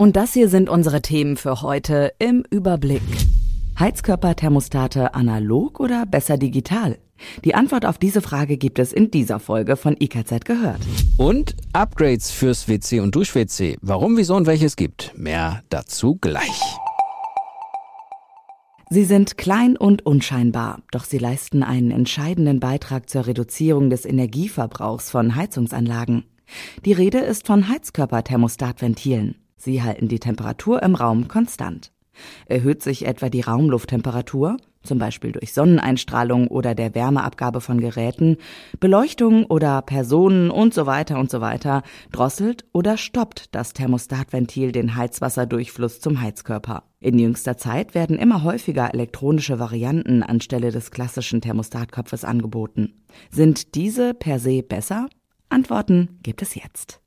Und das hier sind unsere Themen für heute im Überblick. Heizkörperthermostate analog oder besser digital? Die Antwort auf diese Frage gibt es in dieser Folge von IKZ gehört. Und Upgrades fürs WC und Dusch-WC. Warum, wieso und welches gibt? Mehr dazu gleich. Sie sind klein und unscheinbar, doch sie leisten einen entscheidenden Beitrag zur Reduzierung des Energieverbrauchs von Heizungsanlagen. Die Rede ist von Heizkörperthermostatventilen. Sie halten die Temperatur im Raum konstant. Erhöht sich etwa die Raumlufttemperatur, zum Beispiel durch Sonneneinstrahlung oder der Wärmeabgabe von Geräten, Beleuchtung oder Personen und so weiter und so weiter, drosselt oder stoppt das Thermostatventil den Heizwasserdurchfluss zum Heizkörper. In jüngster Zeit werden immer häufiger elektronische Varianten anstelle des klassischen Thermostatkopfes angeboten. Sind diese per se besser? Antworten gibt es jetzt.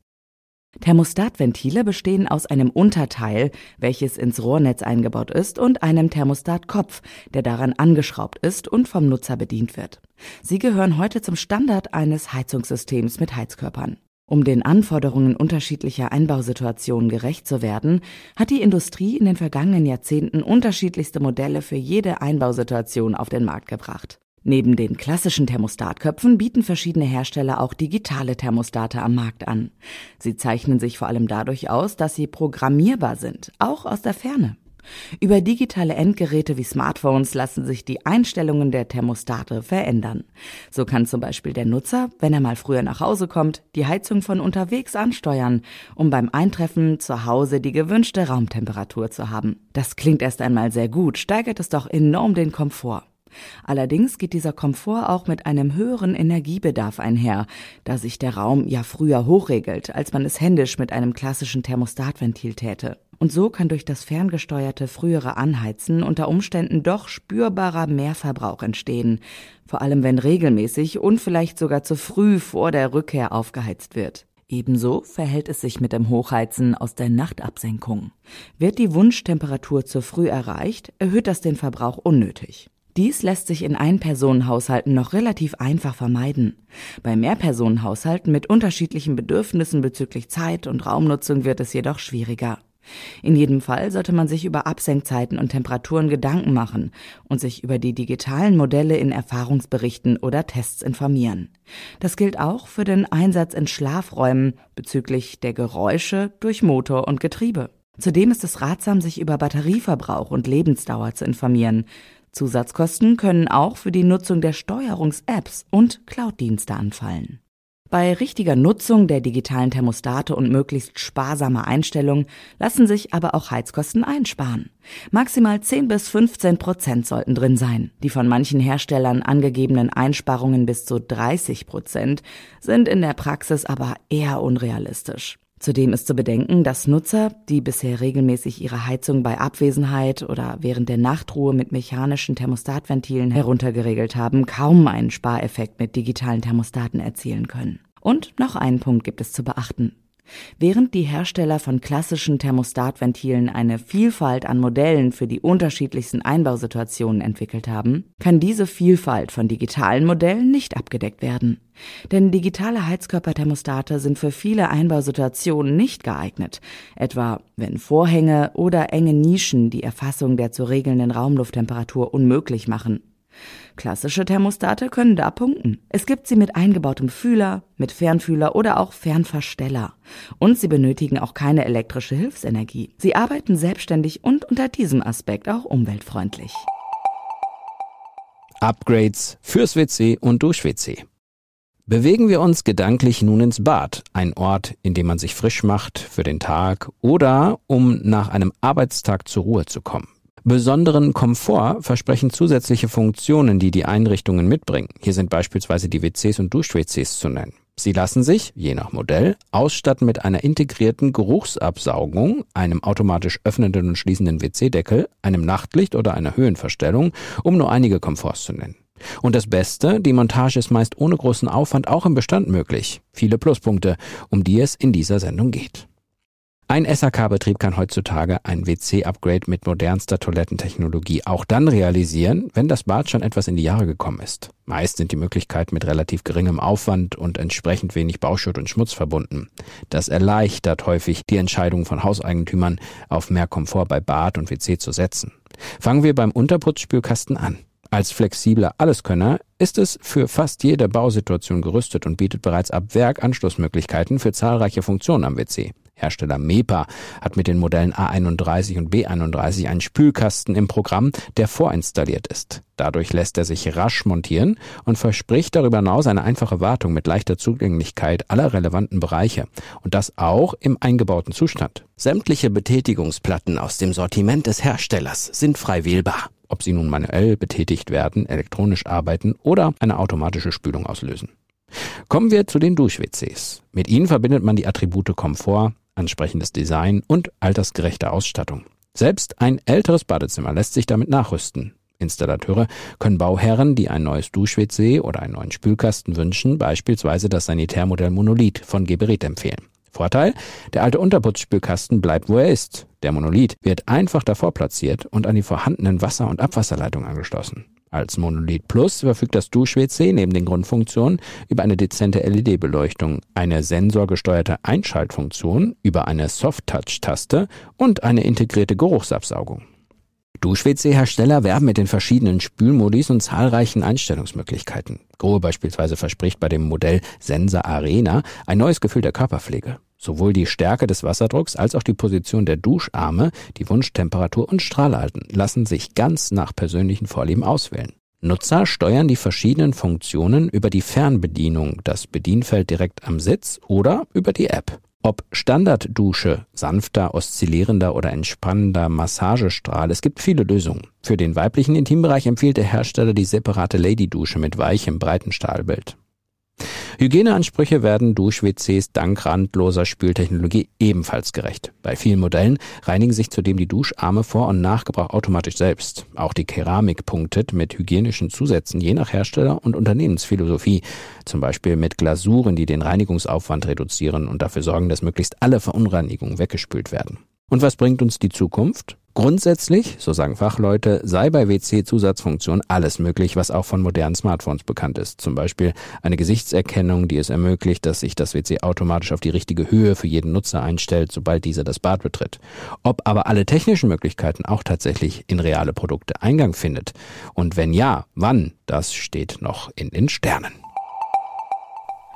Thermostatventile bestehen aus einem Unterteil, welches ins Rohrnetz eingebaut ist, und einem Thermostatkopf, der daran angeschraubt ist und vom Nutzer bedient wird. Sie gehören heute zum Standard eines Heizungssystems mit Heizkörpern. Um den Anforderungen unterschiedlicher Einbausituationen gerecht zu werden, hat die Industrie in den vergangenen Jahrzehnten unterschiedlichste Modelle für jede Einbausituation auf den Markt gebracht. Neben den klassischen Thermostatköpfen bieten verschiedene Hersteller auch digitale Thermostate am Markt an. Sie zeichnen sich vor allem dadurch aus, dass sie programmierbar sind, auch aus der Ferne. Über digitale Endgeräte wie Smartphones lassen sich die Einstellungen der Thermostate verändern. So kann zum Beispiel der Nutzer, wenn er mal früher nach Hause kommt, die Heizung von unterwegs ansteuern, um beim Eintreffen zu Hause die gewünschte Raumtemperatur zu haben. Das klingt erst einmal sehr gut, steigert es doch enorm den Komfort. Allerdings geht dieser Komfort auch mit einem höheren Energiebedarf einher, da sich der Raum ja früher hochregelt, als man es händisch mit einem klassischen Thermostatventil täte. Und so kann durch das ferngesteuerte frühere Anheizen unter Umständen doch spürbarer Mehrverbrauch entstehen, vor allem wenn regelmäßig und vielleicht sogar zu früh vor der Rückkehr aufgeheizt wird. Ebenso verhält es sich mit dem Hochheizen aus der Nachtabsenkung. Wird die Wunschtemperatur zu früh erreicht, erhöht das den Verbrauch unnötig. Dies lässt sich in Einpersonenhaushalten noch relativ einfach vermeiden. Bei Mehrpersonenhaushalten mit unterschiedlichen Bedürfnissen bezüglich Zeit und Raumnutzung wird es jedoch schwieriger. In jedem Fall sollte man sich über Absenkzeiten und Temperaturen Gedanken machen und sich über die digitalen Modelle in Erfahrungsberichten oder Tests informieren. Das gilt auch für den Einsatz in Schlafräumen bezüglich der Geräusche durch Motor und Getriebe. Zudem ist es ratsam, sich über Batterieverbrauch und Lebensdauer zu informieren, Zusatzkosten können auch für die Nutzung der Steuerungs-Apps und Cloud-Dienste anfallen. Bei richtiger Nutzung der digitalen Thermostate und möglichst sparsamer Einstellung lassen sich aber auch Heizkosten einsparen. Maximal 10 bis 15 Prozent sollten drin sein. Die von manchen Herstellern angegebenen Einsparungen bis zu 30 Prozent sind in der Praxis aber eher unrealistisch. Zudem ist zu bedenken, dass Nutzer, die bisher regelmäßig ihre Heizung bei Abwesenheit oder während der Nachtruhe mit mechanischen Thermostatventilen heruntergeregelt haben, kaum einen Spareffekt mit digitalen Thermostaten erzielen können. Und noch einen Punkt gibt es zu beachten. Während die Hersteller von klassischen Thermostatventilen eine Vielfalt an Modellen für die unterschiedlichsten Einbausituationen entwickelt haben, kann diese Vielfalt von digitalen Modellen nicht abgedeckt werden. Denn digitale Heizkörperthermostate sind für viele Einbausituationen nicht geeignet, etwa wenn Vorhänge oder enge Nischen die Erfassung der zu regelnden Raumlufttemperatur unmöglich machen. Klassische Thermostate können da punkten. Es gibt sie mit eingebautem Fühler, mit Fernfühler oder auch Fernversteller. Und sie benötigen auch keine elektrische Hilfsenergie. Sie arbeiten selbstständig und unter diesem Aspekt auch Bewegen wir uns gedanklich nun ins Bad, ein Ort, in dem man sich frisch macht für den Tag oder um nach einem Arbeitstag zur Ruhe zu kommen. Besonderen Komfort versprechen zusätzliche Funktionen, die die Einrichtungen mitbringen. Hier sind beispielsweise die WCs und Dusch-WCs zu nennen. Sie lassen sich, je nach Modell, ausstatten mit einer integrierten Geruchsabsaugung, einem automatisch öffnenden und schließenden WC-Deckel, einem Nachtlicht oder einer Höhenverstellung, um nur einige Komforts zu nennen. Und das Beste, die Montage ist meist ohne großen Aufwand auch im Bestand möglich. Viele Pluspunkte, um die es in dieser Sendung geht. Ein SAK-Betrieb kann heutzutage ein WC-Upgrade mit modernster Toilettentechnologie auch dann realisieren, wenn das Bad schon etwas in die Jahre gekommen ist. Meist sind die Möglichkeiten mit relativ geringem Aufwand und entsprechend wenig Bauschutt und Schmutz verbunden. Das erleichtert häufig die Entscheidung von Hauseigentümern, auf mehr Komfort bei Bad und WC zu setzen. Fangen wir beim Unterputzspülkasten an. Als flexibler Alleskönner ist es für fast jede Bausituation gerüstet und bietet bereits ab Werk Anschlussmöglichkeiten für zahlreiche Funktionen am WC. Hersteller MEPA hat mit den Modellen A31 und B31 einen Spülkasten im Programm, der vorinstalliert ist. Dadurch lässt er sich rasch montieren und verspricht darüber hinaus eine einfache Wartung mit leichter Zugänglichkeit aller relevanten Bereiche und das auch im eingebauten Zustand. Sämtliche Betätigungsplatten aus dem Sortiment des Herstellers sind frei wählbar ob sie nun manuell betätigt werden, elektronisch arbeiten oder eine automatische Spülung auslösen. Kommen wir zu den Dusch-WCs. Mit ihnen verbindet man die Attribute Komfort, ansprechendes Design und altersgerechte Ausstattung. Selbst ein älteres Badezimmer lässt sich damit nachrüsten. Installateure können Bauherren, die ein neues Dusch-WC oder einen neuen Spülkasten wünschen, beispielsweise das Sanitärmodell Monolith von Geberit empfehlen. Vorteil, der alte Unterputzspülkasten bleibt, wo er ist. Der Monolith wird einfach davor platziert und an die vorhandenen Wasser- und Abwasserleitungen angeschlossen. Als Monolith Plus verfügt das Dusch-WC neben den Grundfunktionen über eine dezente LED-Beleuchtung, eine sensorgesteuerte Einschaltfunktion über eine Soft-Touch-Taste und eine integrierte Geruchsabsaugung. Dusch-WC-Hersteller werben mit den verschiedenen Spülmodis und zahlreichen Einstellungsmöglichkeiten. Grohe beispielsweise verspricht bei dem Modell Sensa Arena ein neues Gefühl der Körperpflege. Sowohl die Stärke des Wasserdrucks als auch die Position der Duscharme, die Wunschtemperatur und Strahlalten lassen sich ganz nach persönlichen Vorlieben auswählen. Nutzer steuern die verschiedenen Funktionen über die Fernbedienung, das Bedienfeld direkt am Sitz oder über die App. Ob Standarddusche, sanfter, oszillierender oder entspannender Massagestrahl, es gibt viele Lösungen. Für den weiblichen Intimbereich empfiehlt der Hersteller die separate Lady-Dusche mit weichem, breiten Stahlbild. Hygieneansprüche werden Dusch-WCs dank randloser Spültechnologie ebenfalls gerecht. Bei vielen Modellen reinigen sich zudem die Duscharme vor und nach Gebrauch automatisch selbst. Auch die Keramik punktet mit hygienischen Zusätzen je nach Hersteller und Unternehmensphilosophie, zum Beispiel mit Glasuren, die den Reinigungsaufwand reduzieren und dafür sorgen, dass möglichst alle Verunreinigungen weggespült werden. Und was bringt uns die Zukunft? Grundsätzlich, so sagen Fachleute, sei bei WC-Zusatzfunktion alles möglich, was auch von modernen Smartphones bekannt ist. Zum Beispiel eine Gesichtserkennung, die es ermöglicht, dass sich das WC automatisch auf die richtige Höhe für jeden Nutzer einstellt, sobald dieser das Bad betritt. Ob aber alle technischen Möglichkeiten auch tatsächlich in reale Produkte Eingang findet und wenn ja, wann, das steht noch in den Sternen.